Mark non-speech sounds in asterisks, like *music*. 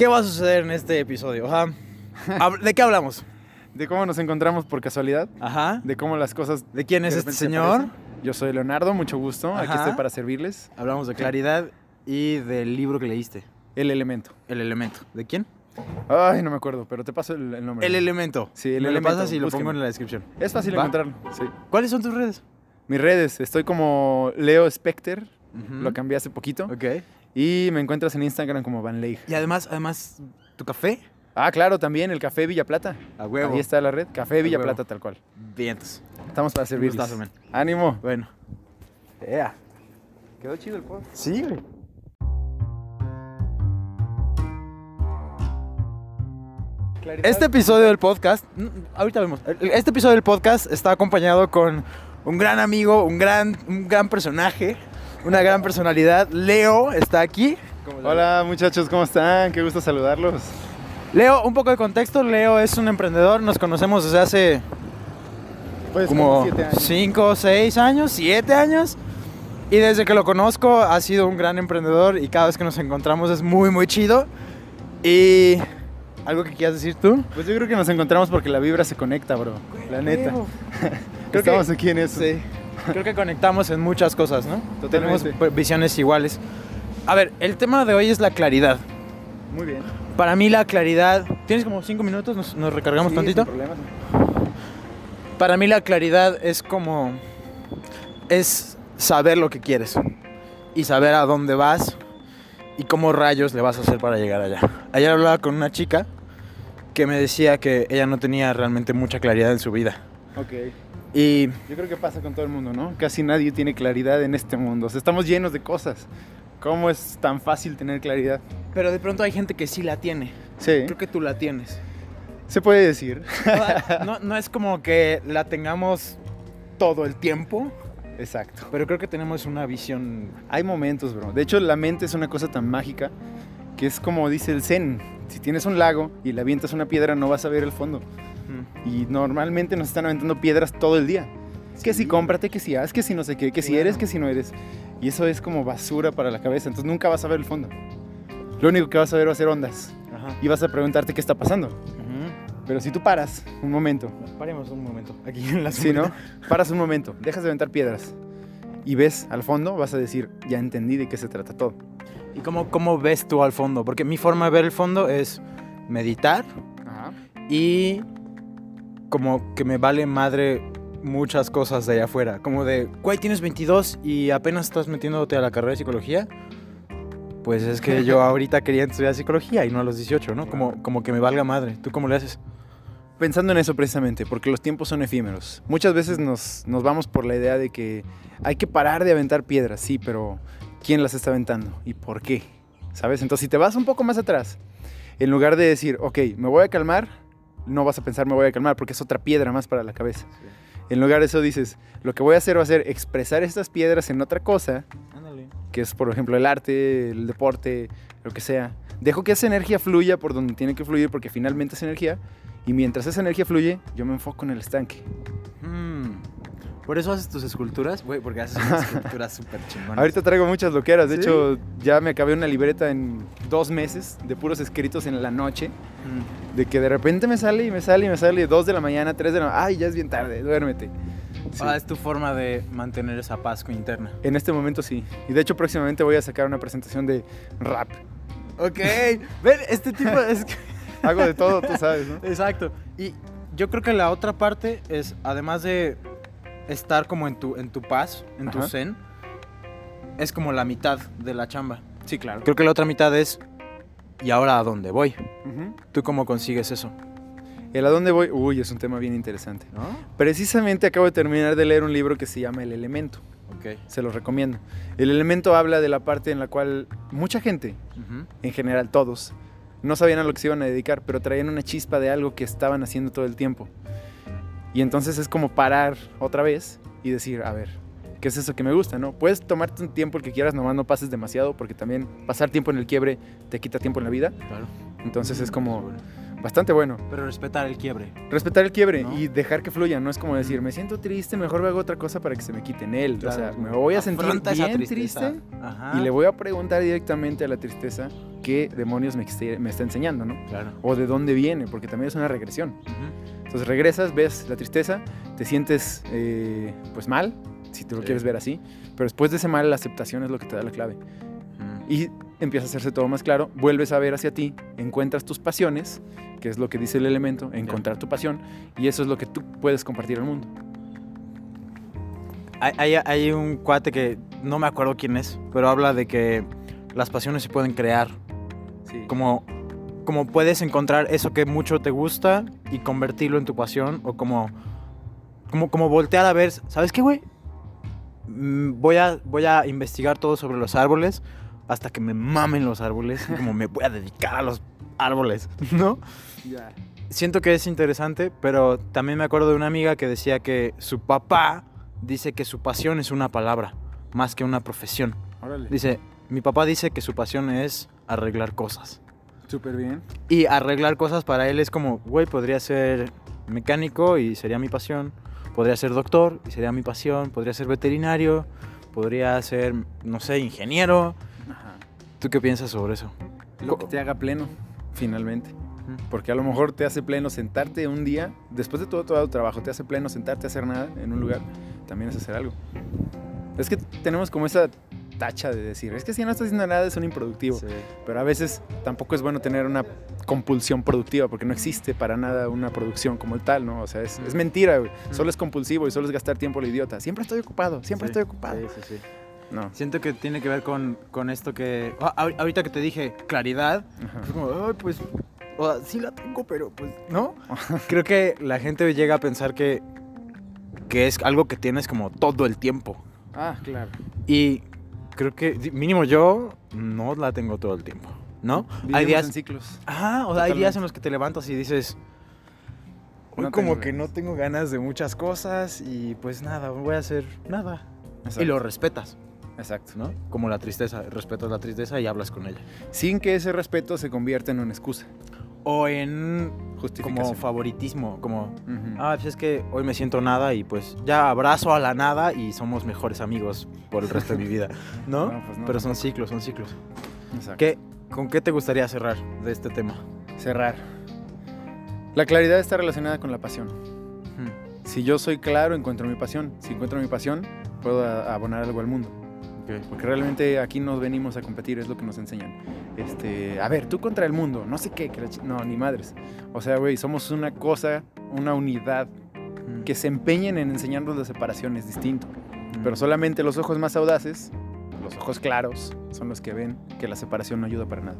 ¿Qué va a suceder en este episodio? Ajá. ¿De qué hablamos? *laughs* De cómo nos encontramos por casualidad, Ajá. de cómo las cosas... ¿De quién es de este señor? aparecen. Yo soy Leonardo, mucho gusto. Aquí estoy para servirles. Hablamos de claridad y del libro que leíste, El elemento. El elemento. ¿De quién? Ay, no me acuerdo, pero te paso el, el nombre. El elemento. Sí, el Me elemento, lo pasas y lo búsquenlo. pongo en la descripción. Es fácil ¿Va? encontrarlo, sí. ¿Cuáles son tus redes? Mis redes, estoy como Leo Specter, lo cambié hace poquito. Ok. Y me encuentras en Instagram como Van Leij. Y además, además, ¿tu café? Ah, claro, también el Café Villa Plata. A huevo. Ahí está la red, Café Villa. Plata tal cual. Vientos. Estamos para servirles. Ánimo. Bueno. Ea. Quedó chido el podcast. Sí, güey. Este episodio del podcast, ahorita vemos. Este episodio del podcast está acompañado con un gran amigo, un gran, un gran personaje, una gran personalidad. Leo está aquí. Hola muchachos, ¿cómo están? Qué gusto saludarlos. Leo, un poco de contexto. Leo es un emprendedor. Nos conocemos desde hace Pues como siete años. 5, 6 años, 7 años. Y desde que lo conozco ha sido un gran emprendedor y cada vez que nos encontramos es muy, muy chido. Y algo que quieras decir tú. Pues yo creo que nos encontramos porque la vibra se conecta, bro. La neta. *laughs* Creo Estamos que- aquí en eso. Sí. Creo que conectamos en muchas cosas, ¿no? Totalmente. Tenemos visiones iguales. A ver, el tema de hoy es la claridad. Muy bien. Para mí la claridad... ¿Tienes como 5 minutos? ¿Nos, nos recargamos Sí, tantito? sin problemas. Para mí la claridad es como... Es saber lo que quieres. Y saber a dónde vas. Y cómo rayos le vas a hacer para llegar allá. Ayer hablaba con una chica que me decía que ella no tenía realmente mucha claridad en su vida. Ok. Y Yo creo que pasa con todo el mundo, ¿no? Casi nadie tiene claridad en este mundo. O sea, estamos llenos de cosas. ¿Cómo es tan fácil tener claridad? Pero de pronto hay gente que sí la tiene. Sí. Creo que tú la tienes. Se puede decir. No, no es como que la tengamos todo el tiempo, Exacto. pero creo que tenemos una visión. Hay momentos, bro. De hecho, la mente es una cosa tan mágica que es como dice el Zen. Si tienes un lago y le avientas una piedra, no vas a ver el fondo. Y normalmente nos están aventando piedras todo el día. Que si cómprate, que si haz, que si no sé qué, que si Claro. eres, que si no eres. Y eso es como basura para la cabeza. Entonces nunca vas a ver el fondo. Lo único que vas a ver va a ser ondas. Ajá. Y vas a preguntarte qué está pasando. Pero si tú paras un momento, Paremos un momento. Aquí en la si no, paras un momento, dejas de aventar piedras y ves al fondo, vas a decir, ya entendí de qué se trata todo. ¿Y cómo, cómo ves tú al fondo? Porque mi forma de ver el fondo es meditar y como que me vale madre muchas cosas de allá afuera. Como de, güey, tienes 22 y apenas estás metiéndote a la carrera de psicología. Pues es que yo *laughs* ahorita quería estudiar psicología y no a los 18, ¿no? Como, como que me valga madre. ¿Tú cómo le haces? Pensando en eso precisamente, porque los tiempos son efímeros. Muchas veces nos, nos vamos por la idea de que hay que parar de aventar piedras, sí, pero ¿quién las está aventando? ¿Y por qué? ¿Sabes? Entonces, si te vas un poco más atrás, en lugar de decir, ok, me voy a calmar, no vas a pensar me voy a calmar, porque es otra piedra más para la cabeza. En lugar de eso dices, lo que voy a hacer va a ser expresar estas piedras en otra cosa, Ándale. que es por ejemplo el arte, el deporte, lo que sea. Dejo que esa energía fluya por donde tiene que fluir porque finalmente es energía y mientras esa energía fluye, yo me enfoco en el estanque. ¿Por eso haces tus esculturas? Güey, porque haces unas *laughs* esculturas súper chingonas. Ahorita traigo muchas loqueras, de ¿Sí? hecho ya me acabé una libreta en dos meses de puros escritos en la noche, Mm. de que de repente me sale y me sale y me sale dos de la mañana, tres de la mañana, ay ya es bien tarde, duérmete. Sí. Ah, es tu forma de mantener esa paz interna. En este momento sí, y de hecho próximamente voy a sacar una presentación de rap. Ok. Ven, este tipo *laughs* es que... Hago de todo, tú sabes, ¿no? Exacto. Y yo creo que la otra parte es, además de estar como en tu, en tu paz, en tu zen, es como la mitad de la chamba. Sí, claro. Creo que la otra mitad es, ¿y ahora a dónde voy? ¿Tú cómo consigues eso? ¿El a dónde voy? Uy, es un tema bien interesante. ¿No? Precisamente acabo de terminar de leer un libro que se llama El Elemento. Ok. Se los recomiendo. El Elemento habla de la parte en la cual mucha gente, en general todos, no sabían a lo que se iban a dedicar, pero traían una chispa de algo que estaban haciendo todo el tiempo. Y entonces es como parar otra vez y decir, a ver, ¿qué es eso que me gusta? ¿no? Puedes tomarte un tiempo el que quieras, nomás no pases demasiado, porque también pasar tiempo en el quiebre te quita tiempo en la vida. Claro. Entonces es como bastante bueno. Pero respetar el quiebre. Respetar el quiebre ¿No? y dejar que fluya, no es como decir, me siento triste, mejor hago otra cosa para que se me quite en él. O sea, me voy a sentir Afronta bien triste Ajá. y le voy a preguntar directamente a la tristeza qué demonios me, me está enseñando, ¿no? Claro. O de dónde viene, porque también es una regresión. Entonces regresas, ves la tristeza, te sientes eh, pues mal, si tú lo quieres ver así, pero después de ese mal la aceptación es lo que te da la clave. Y empieza a hacerse todo más claro, vuelves a ver hacia ti, encuentras tus pasiones, que es lo que dice el elemento, encontrar tu pasión, y eso es lo que tú puedes compartir al mundo. Hay, hay, un cuate que no me acuerdo quién es, pero habla de que las pasiones se pueden crear. Como, como puedes encontrar eso que mucho te gusta y convertirlo en tu pasión, o como, como, como voltear a ver, ¿sabes qué, güey? Mm, voy a, voy a investigar todo sobre los árboles hasta que me mamen los árboles y como me voy a dedicar a los árboles, *laughs* ¿no? Siento que es interesante, pero también me acuerdo de una amiga que decía que su papá dice que su pasión es una palabra, más que una profesión. Dice, mi papá dice que su pasión es arreglar cosas. Súper bien. Y arreglar cosas para él es como, güey, podría ser mecánico y sería mi pasión. Podría ser doctor y sería mi pasión. Podría ser veterinario. Podría ser, no sé, ingeniero. ¿Tú qué piensas sobre eso? Lo que te haga pleno, finalmente. Porque a lo mejor te hace pleno sentarte un día, después de todo tu trabajo, te hace pleno sentarte a hacer nada en un lugar, también es hacer algo. Es que tenemos como esa tacha de decir, es que si no estás haciendo nada es un improductivo. Pero a veces tampoco es bueno tener una compulsión productiva, porque no existe para nada una producción como tal, ¿no? O sea, es, mentira, güey. Solo es compulsivo y solo es gastar tiempo lo idiota. Siempre estoy ocupado, siempre estoy ocupado. Sí, sí, sí. No. Siento que tiene que ver con, con esto que. Ah, ahorita que te dije claridad, como, Ay, pues. sí la tengo, pero pues. ¿No? *laughs* Creo que la gente llega a pensar que. que es algo que tienes como todo el tiempo. Ah, claro. Y creo que, mínimo yo, no la tengo todo el tiempo. ¿No? hay días. en ciclos. Ajá, o sea, hay días en los que te levantas y dices. Hoy como que no tengo ganas de muchas cosas y pues nada, voy a hacer nada. Y lo respetas. Exacto. ¿no? Como la tristeza, respetas la tristeza y hablas con ella. Sin que ese respeto se convierta en una excusa. O en como favoritismo, como, ah, pues es que hoy me siento nada y pues ya abrazo a la nada y somos mejores amigos por el resto de mi vida, ¿no? *laughs* Pues Pero son ciclos, son ciclos. Exacto. ¿Con qué te gustaría cerrar de este tema? Cerrar. La claridad está relacionada con la pasión. Si yo soy claro, encuentro mi pasión. Si encuentro mi pasión, puedo abonar algo al mundo. Porque realmente aquí nos venimos a competir, es lo que nos enseñan este, a ver, tú contra el mundo, no sé qué, no, ni madres. O sea, güey, somos una cosa, una unidad, mm. que se empeñen en enseñarnos la separación es distinto. Mm. Pero solamente los ojos más audaces, los ojos claros, son los que ven que la separación no ayuda para nada.